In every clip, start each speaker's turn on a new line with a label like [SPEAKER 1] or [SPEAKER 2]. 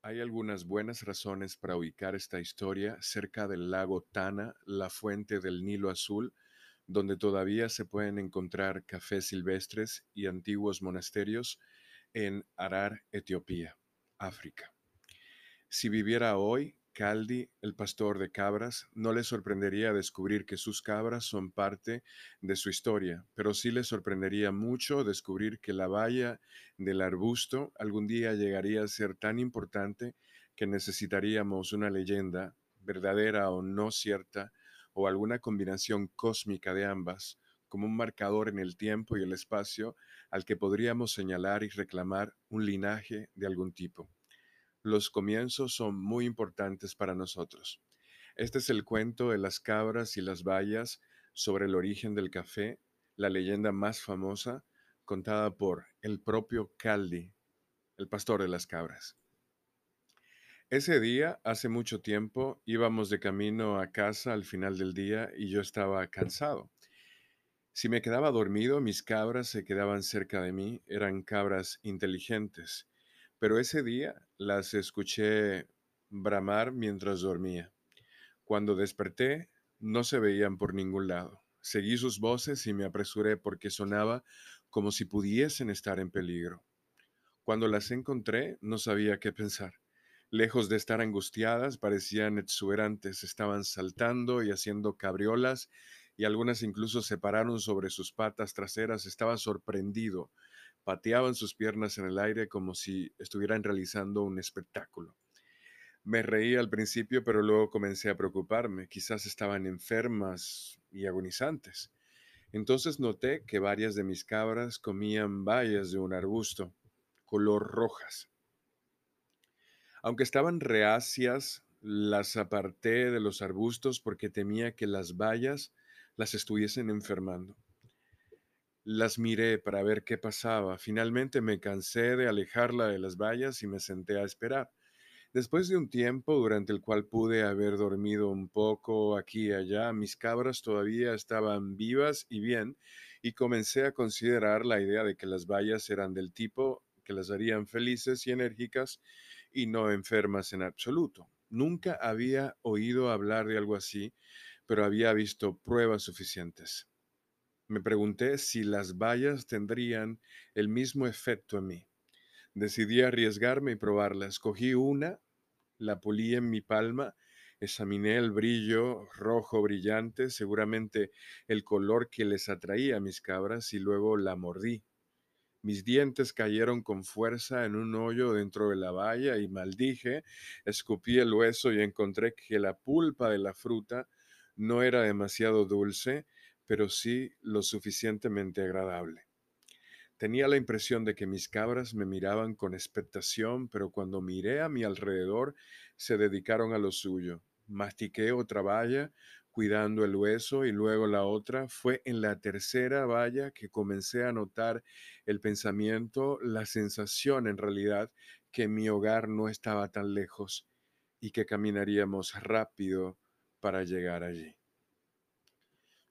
[SPEAKER 1] Hay algunas buenas razones para ubicar esta historia cerca del lago Tana, la fuente del Nilo Azul, donde todavía se pueden encontrar cafés silvestres y antiguos monasterios en Arar, Etiopía, África. Si viviera hoy, Caldi, el pastor de cabras, no le sorprendería descubrir que sus cabras son parte de su historia, pero sí le sorprendería mucho descubrir que la valla del arbusto algún día llegaría a ser tan importante que necesitaríamos una leyenda, verdadera o no cierta, o alguna combinación cósmica de ambas, como un marcador en el tiempo y el espacio al que podríamos señalar y reclamar un linaje de algún tipo. Los comienzos son muy importantes para nosotros. Este es el cuento de las cabras y las bayas sobre el origen del café, la leyenda más famosa contada por el propio Caldi, el pastor de las cabras. Ese día, hace mucho tiempo, íbamos de camino a casa al final del día y yo estaba cansado. Si me quedaba dormido, mis cabras se quedaban cerca de mí, eran cabras inteligentes, pero ese día las escuché bramar mientras dormía. Cuando desperté, no se veían por ningún lado. Seguí sus voces y me apresuré porque sonaba como si pudiesen estar en peligro. Cuando las encontré, no sabía qué pensar. Lejos de estar angustiadas, parecían exuberantes, estaban saltando y haciendo cabriolas, y algunas incluso se pararon sobre sus patas traseras. Estaba sorprendido. Pateaban sus piernas en el aire como si estuvieran realizando un espectáculo. Me reí al principio, pero luego comencé a preocuparme. Quizás estaban enfermas y agonizantes. Entonces noté que varias de mis cabras comían bayas de un arbusto, color rojas. Aunque estaban reacias, las aparté de los arbustos porque temía que las bayas las estuviesen enfermando. Las miré para ver qué pasaba. Finalmente me cansé de alejarla de las bayas y me senté a esperar. Después de un tiempo durante el cual pude haber dormido un poco aquí y allá, mis cabras todavía estaban vivas y bien, y comencé a considerar la idea de que las bayas eran del tipo que las harían felices y enérgicas y no enfermas en absoluto. Nunca había oído hablar de algo así, pero había visto pruebas suficientes. Me pregunté si las bayas tendrían el mismo efecto en mí. Decidí arriesgarme y probarla. Escogí una, la pulí en mi palma, examiné el brillo rojo brillante, seguramente el color que les atraía a mis cabras, y luego la mordí. Mis dientes cayeron con fuerza en un hoyo dentro de la valla y maldije, escupí el hueso y encontré que la pulpa de la fruta no era demasiado dulce, pero sí lo suficientemente agradable. Tenía la impresión de que mis cabras me miraban con expectación, pero cuando miré a mi alrededor se dedicaron a lo suyo. Mastiqué otra valla, cuidando el hueso y luego la otra, fue en la tercera valla que comencé a notar el pensamiento, la sensación en realidad que mi hogar no estaba tan lejos y que caminaríamos rápido para llegar allí.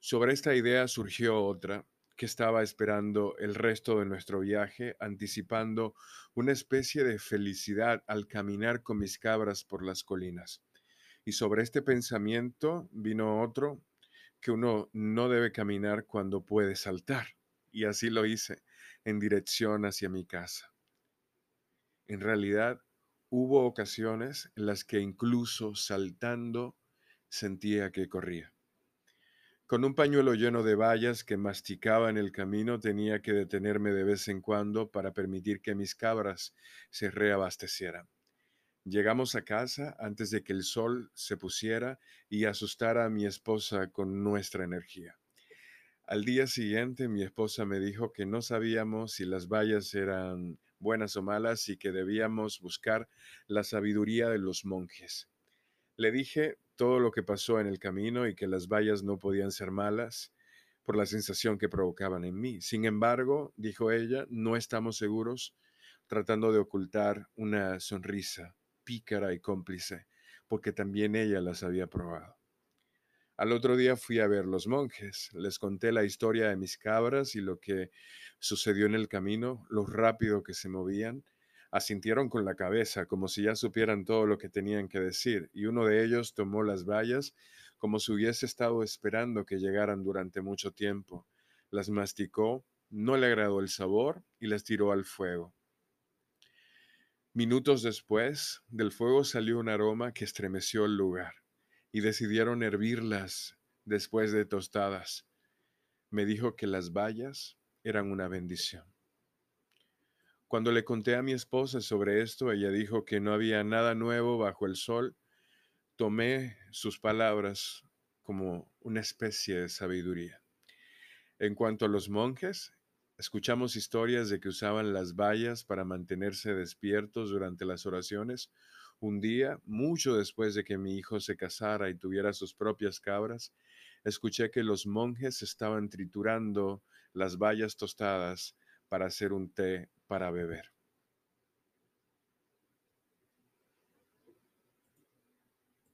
[SPEAKER 1] Sobre esta idea surgió otra que estaba esperando el resto de nuestro viaje, anticipando una especie de felicidad al caminar con mis cabras por las colinas. Y sobre este pensamiento vino otro, que uno no debe caminar cuando puede saltar. Y así lo hice, en dirección hacia mi casa. En realidad, hubo ocasiones en las que incluso saltando sentía que corría. Con un pañuelo lleno de bayas que masticaba en el camino tenía que detenerme de vez en cuando para permitir que mis cabras se reabastecieran. Llegamos a casa antes de que el sol se pusiera y asustara a mi esposa con nuestra energía. Al día siguiente mi esposa me dijo que no sabíamos si las bayas eran buenas o malas y que debíamos buscar la sabiduría de los monjes. Le dije todo lo que pasó en el camino y que las bayas no podían ser malas por la sensación que provocaban en mí. Sin embargo, dijo ella, no estamos seguros, tratando de ocultar una sonrisa pícara y cómplice, porque también ella las había probado. Al otro día fui a ver los monjes, les conté la historia de mis cabras y lo que sucedió en el camino, lo rápido que se movían. Asintieron con la cabeza, como si ya supieran todo lo que tenían que decir, y uno de ellos tomó las bayas como si hubiese estado esperando que llegaran durante mucho tiempo. Las masticó, no le agradó el sabor y las tiró al fuego. Minutos después, del fuego salió un aroma que estremeció el lugar, y decidieron hervirlas después de tostadas. Me dijo que las bayas eran una bendición. Cuando le conté a mi esposa sobre esto, ella dijo que no había nada nuevo bajo el sol. Tomé sus palabras como una especie de sabiduría. En cuanto a los monjes, escuchamos historias de que usaban las bayas para mantenerse despiertos durante las oraciones. Un día, mucho después de que mi hijo se casara y tuviera sus propias cabras, escuché que los monjes estaban triturando las bayas tostadas para hacer un té para beber.